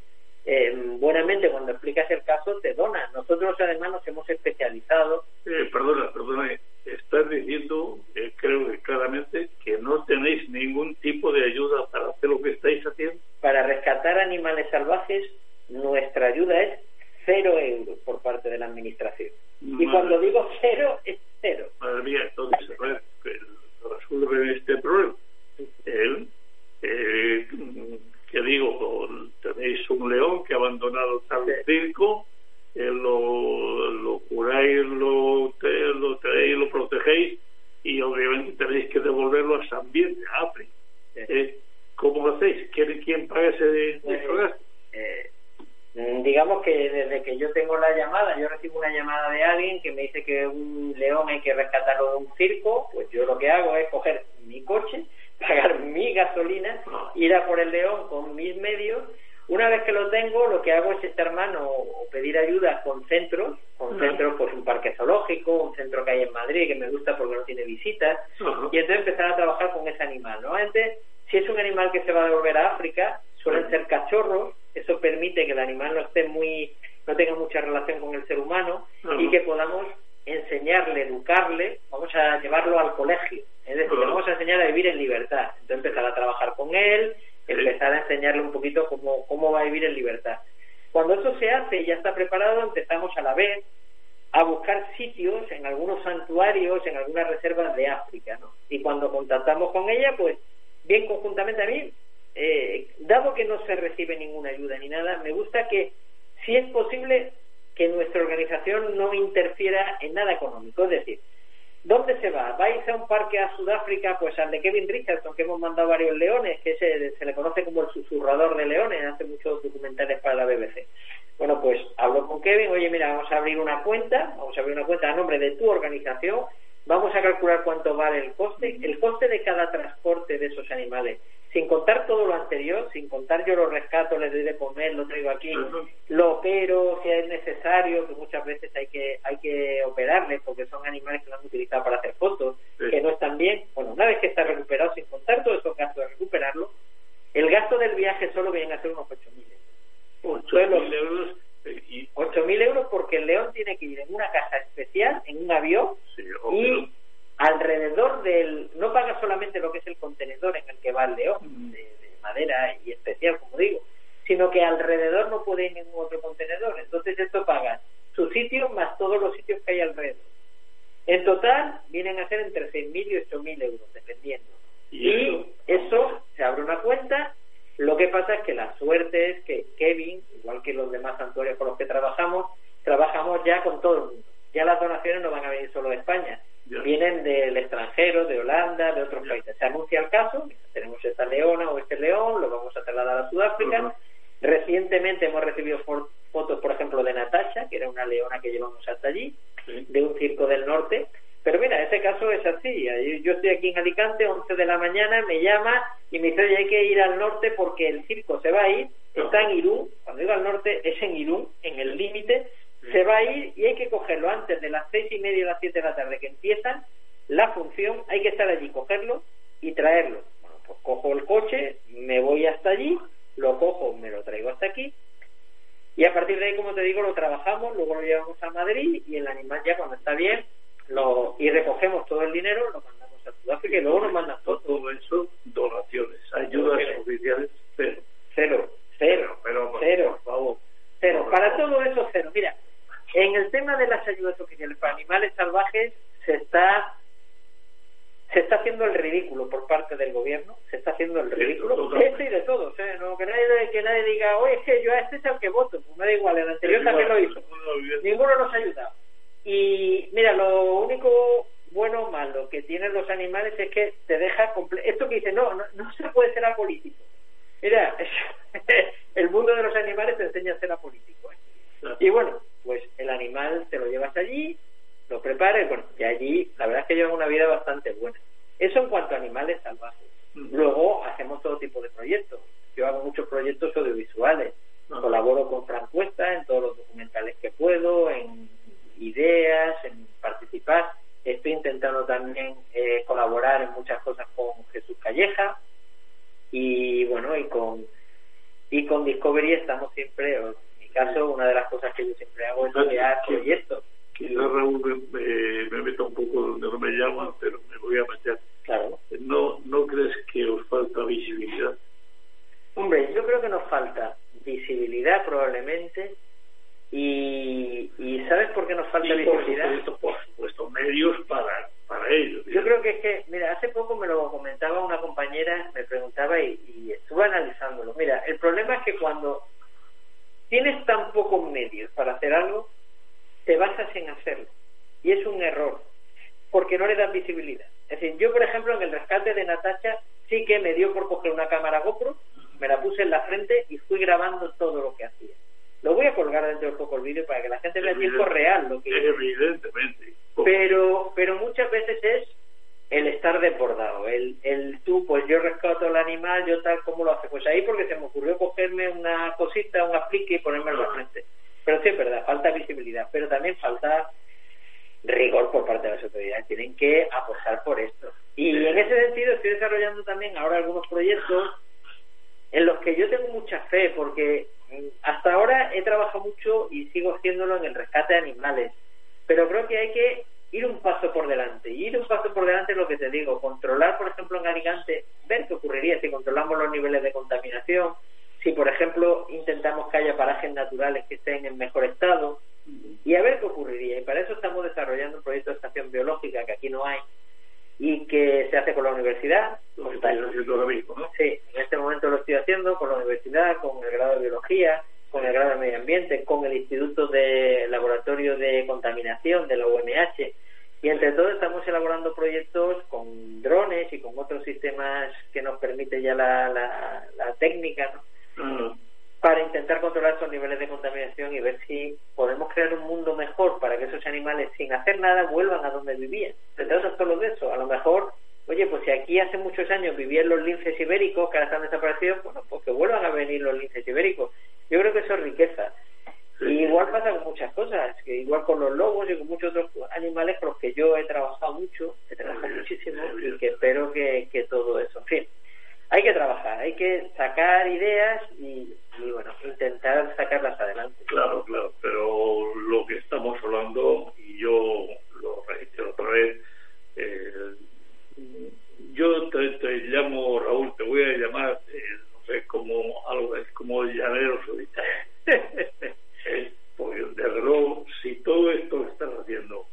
eh, buenamente cuando explicas el caso te dona. Nosotros además nos hemos especializado. Eh, perdona, perdona, estás diciendo, eh, creo que claramente, que no tenéis ningún tipo de ayuda para hacer lo que estáis haciendo. Para rescatar animales salvajes, nuestra ayuda es cero euros por parte de la administración. Y cuando digo cero, es cero. Madre mía, entonces, a ver, este problema. Él, eh, que digo, tenéis un león que ha abandonado tal circo, eh, lo, lo curáis, lo, lo traéis, lo protegéis y obviamente tenéis que devolverlo a San Bien, a África. Eh, ¿Cómo lo hacéis? ¿Quién, quién paga ese, gasto? Eh, digamos que desde que yo tengo la llamada, yo recibo una llamada de alguien que me dice que un león hay que rescatarlo de un circo, pues yo lo que hago es coger mi coche, pagar mi gasolina, ir a por el león con mis medios, Una vez que lo tengo, lo que hago es echar mano o pedir ayuda con centros, con centros, pues un parque zoológico, un centro que hay en Madrid que me gusta porque no tiene visitas, y entonces empezar a trabajar con ese animal. Normalmente, si es un animal que se va a devolver a África, suelen ser cachorros, eso permite que el animal no esté muy, no tenga mucha relación con el ser humano y que podamos enseñarle, educarle, vamos a llevarlo al colegio, es decir, vamos a enseñar a vivir en libertad. Entonces empezar a trabajar con él, empezar a enseñarle un poquito cómo, cómo va a vivir en libertad. Cuando eso se hace y ya está preparado, empezamos a la vez a buscar sitios en algunos santuarios, en algunas reservas de África, ¿no? Y cuando contactamos con ella, pues bien conjuntamente a mí, eh, dado que no se recibe ninguna ayuda ni nada, me gusta que, si es posible, que nuestra organización no interfiera en nada económico. Es decir, ¿Dónde se va? ¿Vais a un parque a Sudáfrica? Pues al de Kevin Richardson, que hemos mandado varios leones, que se, se le conoce como el susurrador de leones, hace muchos documentales para la BBC. Bueno, pues hablo con Kevin, oye, mira, vamos a abrir una cuenta, vamos a abrir una cuenta a nombre de tu organización, vamos a calcular cuánto vale el coste, el coste de cada transporte de esos animales sin contar todo lo anterior, sin contar yo los rescatos, les doy de comer, lo traigo aquí, lo opero si es necesario, que muchas veces hay que hay que operarles porque son animales que lo han utilizado para hacer fotos, que no están bien. Bueno, una vez que está recuperado, sin contar todos esos gastos de recuperarlo, el gasto del viaje solo viene a ser unos 8.000 euros. 8.000 euros. Eh, y... 8.000 euros porque el león tiene que ir en una casa especial, en un avión, y alrededor del no paga solamente lo que es el contenedor en el que va el león mm. de, madera y especial como digo sino que alrededor no puede ir ningún otro contenedor. Entonces esto paga su sitio más todos los sitios que hay alrededor. En total vienen a ser entre 6.000 y 8.000 euros dependiendo. Y eso se abre una cuenta lo que pasa es que la suerte es que Kevin igual que los demás santuarios con los que trabajamos trabajamos ya con todo el mundo ya las donaciones no van a venir solo de España vienen del extranjero, de Holanda, de otros países. Se anuncia el caso, tenemos esta leona o este león, lo vamos a trasladar a Sudáfrica. Recientemente hemos recibido fotos, por ejemplo, de Natasha, que era una leona que llevamos hasta allí, de un circo del norte. Pero mira, ese caso es así. Yo estoy aquí en Alicante, 11 de la mañana, me llama y me dice, oye, hay que ir al norte porque el circo se va a ir. Está en Irún, cuando digo al norte es en Irún, en el límite se va a ir y hay que cogerlo antes de las seis y media y las siete de la tarde que empiezan la función, hay que estar allí, cogerlo y traerlo. Bueno, pues cojo el coche, me voy hasta allí, lo cojo, me lo traigo hasta aquí y a partir de ahí, como te digo, lo trabajamos, luego lo llevamos a Madrid y el animal ya cuando está bien lo y recogemos todo el dinero, lo mandamos a Sudáfrica y luego nos mandan todo. Todo eso, donaciones, ayudas oficiales, cero. Cero, cero, pero, cero. Por favor. Cero. Para todo eso, cero. Mira, en el tema de las ayudas oficiales para animales salvajes se está se está haciendo el ridículo por parte del gobierno, se está haciendo el ridículo, este y de todos, ¿eh? no, que, nadie, que nadie diga, oye, es que yo a este es el que voto, pues me da igual, el anterior también lo hizo, ninguno nos ha ayudado. Y mira, lo único bueno o malo que tienen los animales es que te deja, esto que dice, no, no, no se puede ser apolítico. Mira, el mundo de los animales te enseña a ser apolítico. ¿eh? Y bueno, pues el animal te lo llevas allí, lo preparas, bueno, y allí la verdad es que llevan una vida bastante buena. Eso en cuanto a animales salvajes. Luego hacemos todo tipo de proyectos. Yo hago muchos proyectos audiovisuales. Colaboro con Fran Cuesta en todos los documentales que puedo, en ideas, en participar. Estoy intentando también eh, colaborar en muchas cosas con Jesús Calleja y bueno, y con y con Discovery estamos siempre caso, una de las cosas que yo siempre hago es crear proyectos. Quizás Raúl me, me, meta un poco donde no me llaman, pero me voy a meter. Claro. ¿No, ¿No crees que os falta visibilidad? Hombre, yo creo que nos falta visibilidad probablemente y, y ¿sabes por qué nos falta visibilidad? Por supuesto, por supuesto, medios para, para ello. Yo creo que es que, mira, hace poco me lo comentaba una compañera, me preguntaba y, y estuve analizándolo. Mira, el problema es que cuando tienes tan pocos medios para hacer algo, te basas en hacerlo. Y es un error, porque no le das visibilidad. Es decir, yo, por ejemplo, en el rescate de Natasha, sí que me dio por coger una cámara GoPro, me la puse en la frente y fui grabando todo lo que hacía. Lo voy a colgar dentro de poco el vídeo para que la gente vea en tiempo real lo que Evidentemente. Pero, pero muchas veces es el estar desbordado, el, el tú, pues yo rescato al animal, yo tal, como lo hace? Pues ahí porque se me ocurrió cogerme una cosita, un aplique y ponérmelo ah. al frente. Pero sí es verdad, falta visibilidad, pero también falta rigor por parte de las autoridades, tienen que apostar por esto. Y en ese sentido estoy desarrollando también ahora algunos proyectos en los que yo tengo mucha fe, porque mm, hasta ahora he trabajado mucho y sigo haciéndolo en el rescate de animales, pero creo que hay que ir un paso por delante. Y ir un paso por delante es lo que te digo, controlar, por ejemplo, en Alicante, ver qué ocurriría si controlamos los niveles de contaminación, si, por ejemplo, intentamos que haya parajes naturales que estén en mejor estado, y a ver qué ocurriría. Y para eso estamos desarrollando un proyecto de estación biológica que aquí no hay y que se hace con la universidad. Lo haciendo mismo, ¿no? Sí, en este momento lo estoy haciendo con la universidad, con el grado de biología, con el grado de medio ambiente, con el Instituto de Laboratorio de Contaminación de la UMH. Y entre todos estamos elaborando proyectos con drones y con otros sistemas que nos permite ya la, la, técnica, ¿no? Para intentar controlar esos niveles de contaminación y ver si podemos crear un mundo mejor para que esos animales sin hacer nada vuelvan a donde vivían. Se trata solo de eso. A lo mejor, oye, pues si aquí hace muchos años vivían los linces ibéricos que ahora están desaparecidos, bueno, pues que vuelvan a venir los linces ibéricos. Yo creo que eso es riqueza. Y igual pasa con muchas cosas, que igual con los lobos y con muchos otros animales con los que yo he trabajado mucho, he trabajado muchísimo y que espero que, que todo eso, en fin, hay que trabajar, hay que sacar ideas y y bueno, intentar sacarlas adelante. Claro, claro, pero lo que estamos hablando, y yo lo reitero otra vez, eh, yo te, llamo Raúl, te voy a llamar, eh, no sé, como algo, es como llanero solitario. porque desde luego, si todo esto que estás haciendo,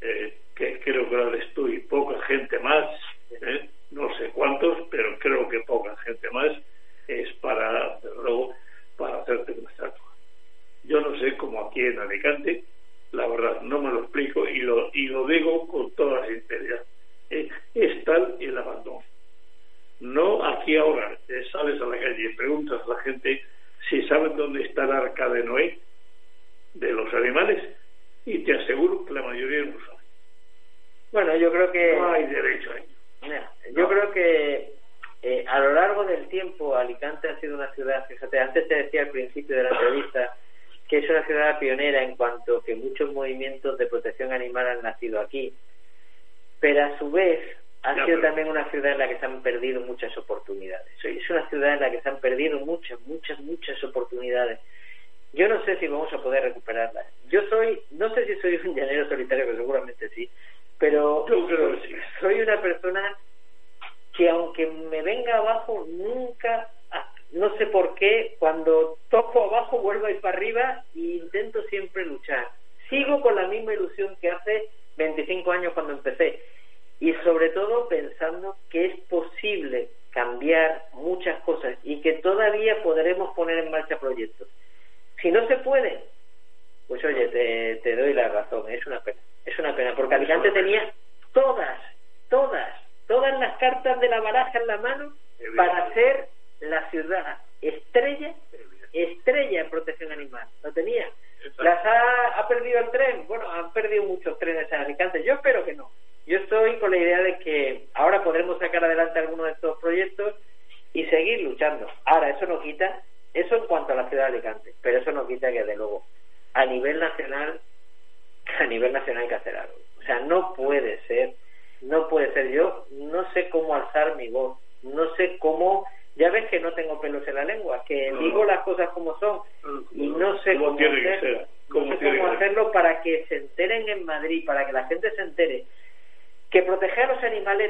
eh, que creo que ahora estoy poca gente más, eh, no sé cuántos, pero creo que poca gente más, es para, luego, para hacerte una estatua. Yo no sé cómo aquí en Alicante,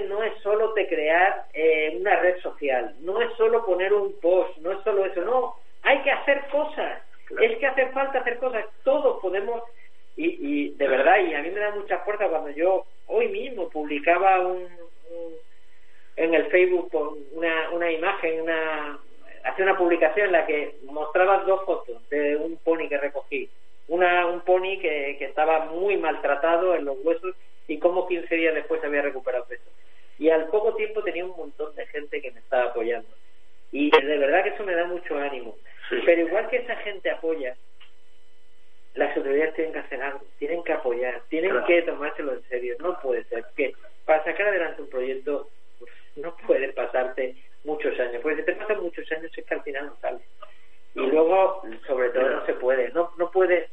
no es solo de crear eh, una red social, no es solo poner un post, no es solo eso, no, hay que hacer cosas, es que hace falta hacer cosas, todos podemos y, y de verdad, y a mí me da mucha fuerza cuando yo hoy mismo publicaba un, en el Facebook una, una imagen, una hacía una publicación en la que mostraba dos fotos de un pony que recogí. Una, un pony que, que estaba muy maltratado en los huesos y como 15 días después había recuperado peso. Y al poco tiempo tenía un montón de gente que me estaba apoyando. Y de verdad que eso me da mucho ánimo. Pero igual que esa gente apoya, las autoridades tienen que hacer algo, tienen que apoyar, tienen que tomárselo en serio. No puede ser que para sacar adelante un proyecto pues, no puede pasarte muchos años, porque si te pasan muchos años es que al final no sale. Y luego, sobre todo, no se puede, no, no puede,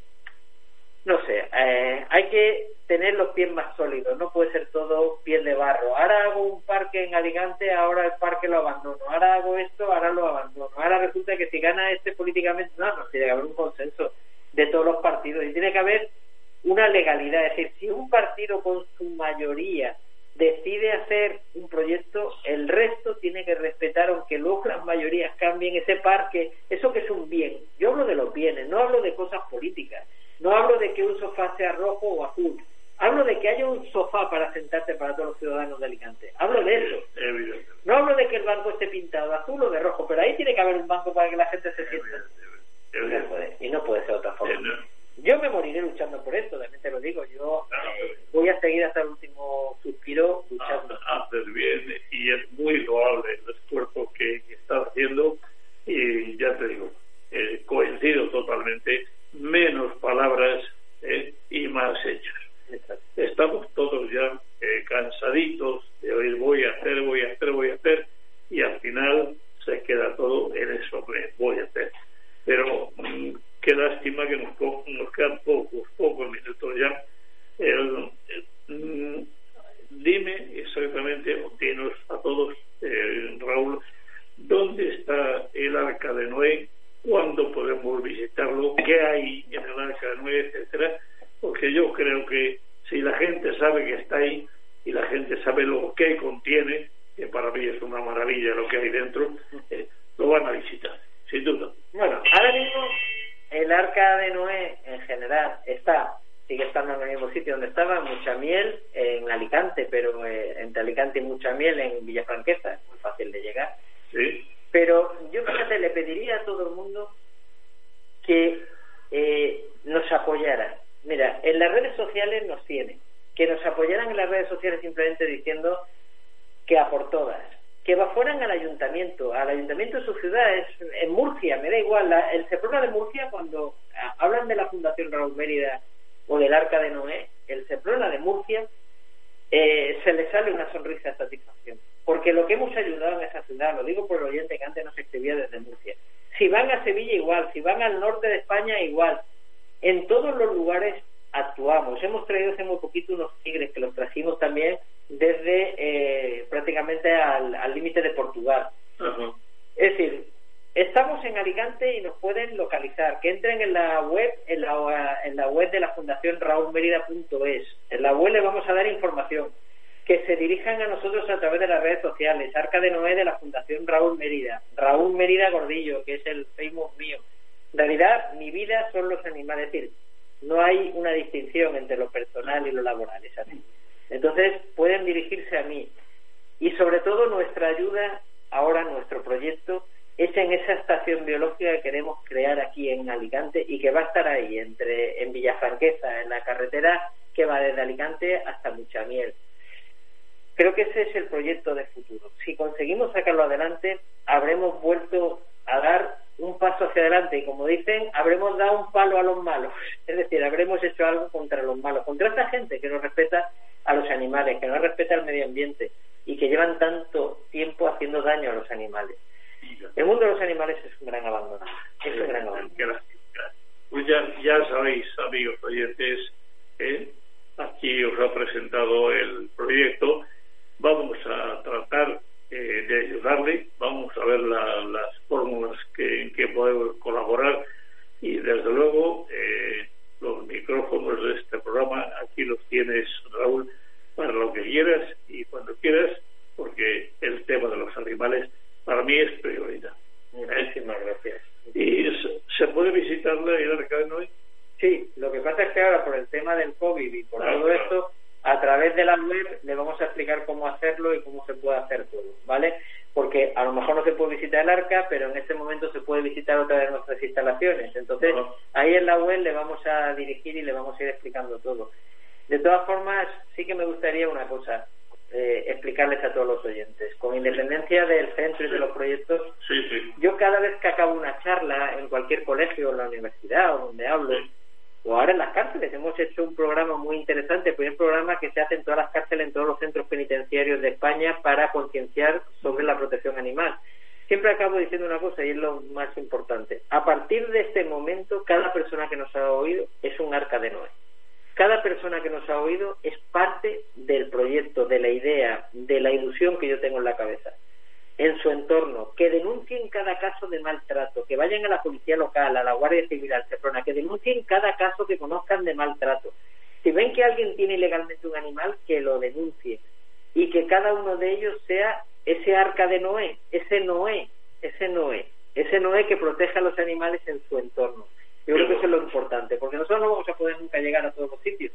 no sé, eh, hay que tener los pies más sólidos, no puede ser todo piel de barro. Ahora hago un parque en Alicante, ahora el parque lo abandono. Ahora hago esto, ahora lo abandono. Ahora resulta que si gana este políticamente, no, no, tiene que haber un consenso de todos los partidos y tiene que haber una legalidad. Es decir, si un partido con su mayoría decide hacer un proyecto, el resto tiene que respetar, aunque luego las mayorías cambien ese parque, eso que es un bien. Yo hablo de los bienes, no hablo de cosas políticas, no hablo de que un sofá sea rojo o azul, hablo de que haya un sofá para sentarte para todos los ciudadanos de Alicante. Hablo de eso. No hablo de que el banco esté pintado de azul o de rojo, pero ahí tiene que haber un banco para que la gente se sienta. Y no puede, ser otra forma. Yo me moriré luchando por esto, también te lo digo. Yo eh, voy a seguir hasta el último suspiro luchando. Haces bien y es muy loable el esfuerzo que, estás haciendo y ya te digo, eh, coincido totalmente, menos palabras eh, y más hechos. Estamos todos ya eh, cansaditos de oír voy a hacer, voy a hacer, voy a hacer y al final se queda todo en eso, voy a hacer. Alicante hasta Muchamiel. Creo que ese es el proyecto de futuro. Si conseguimos sacarlo adelante, habremos vuelto a dar un paso hacia adelante y como dicen, habremos dado un palo a los malos. Es decir, habremos hecho algo contra los malos, contra esta gente que no respeta a los animales, que no respeta el medio ambiente y que llevan tanto tiempo haciendo daño a los animales. El mundo de los animales es un gran abandono. Es un gran abandono. Pues ya, ya sabéis, amigos oyentes, ¿eh? Aquí os ha presentado el proyecto. Vamos a tratar eh, de ayudarle, vamos a ver las fórmulas que, en que podemos colaborar y desde luego eh, los micrófonos de este programa aquí los tienes Raúl para lo que quieras y cuando quieras porque el tema de los animales para mí es prioridad. Muchísimas gracias. ¿Y se puede visitar la Arca de Noé? Sí, lo que pasa es que ahora por el tema del COVID y por todo esto, a través de la web le vamos a explicar cómo hacerlo y cómo se puede hacer todo, ¿vale? Porque a lo mejor no se puede visitar el arca, pero en este momento se puede visitar otra de nuestras instalaciones. Entonces, ahí en la web le vamos a dirigir y le vamos a ir explicando todo. De todas formas, sí que me gustaría una cosa, eh, explicarles a todos los oyentes. Con independencia del centro y de los proyectos, yo cada vez que acabo una charla en cualquier colegio, en la universidad o donde hablo, o ahora en las cárceles. Hemos hecho un programa muy interesante, el primer programa que se hace en todas las cárceles, en todos los centros penitenciarios de España para concienciar sobre la protección animal. Siempre acabo diciendo una cosa y es lo más importante. A partir de este momento, cada persona que nos ha oído es un arca de Noé. Cada persona que nos ha oído es parte del proyecto, de la idea, de la ilusión que yo tengo en la cabeza en su entorno, que denuncien cada caso de maltrato, que vayan a la policía local, a la Guardia Civil, al CEPRONA, que denuncien cada caso que conozcan de maltrato. Si ven que alguien tiene ilegalmente un animal, que lo denuncie y que cada uno de ellos sea ese arca de Noé, ese Noé, ese Noé, ese Noé que proteja a los animales en su entorno. Yo creo que eso es lo importante, porque nosotros no vamos a poder nunca llegar a todos los sitios,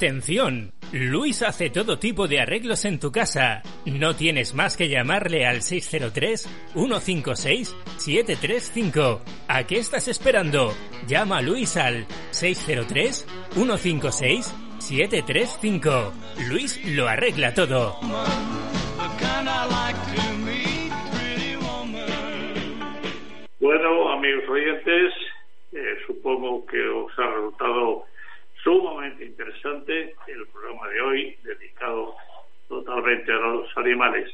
Atención, Luis hace todo tipo de arreglos en tu casa. No tienes más que llamarle al 603-156-735. ¿A qué estás esperando? Llama a Luis al 603-156-735. Luis lo arregla todo. Bueno, amigos oyentes, eh, supongo que os ha resultado sumamente interesante el programa de hoy dedicado totalmente a los animales.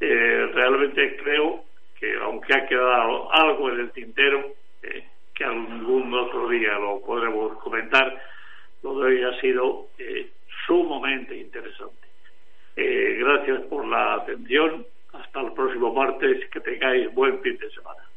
Eh, realmente creo que aunque ha quedado algo en el tintero, eh, que algún otro día lo podremos comentar, todo ello ha sido sumamente interesante. gracias por la atención. Hasta el próximo martes. Que tengáis buen fin de semana.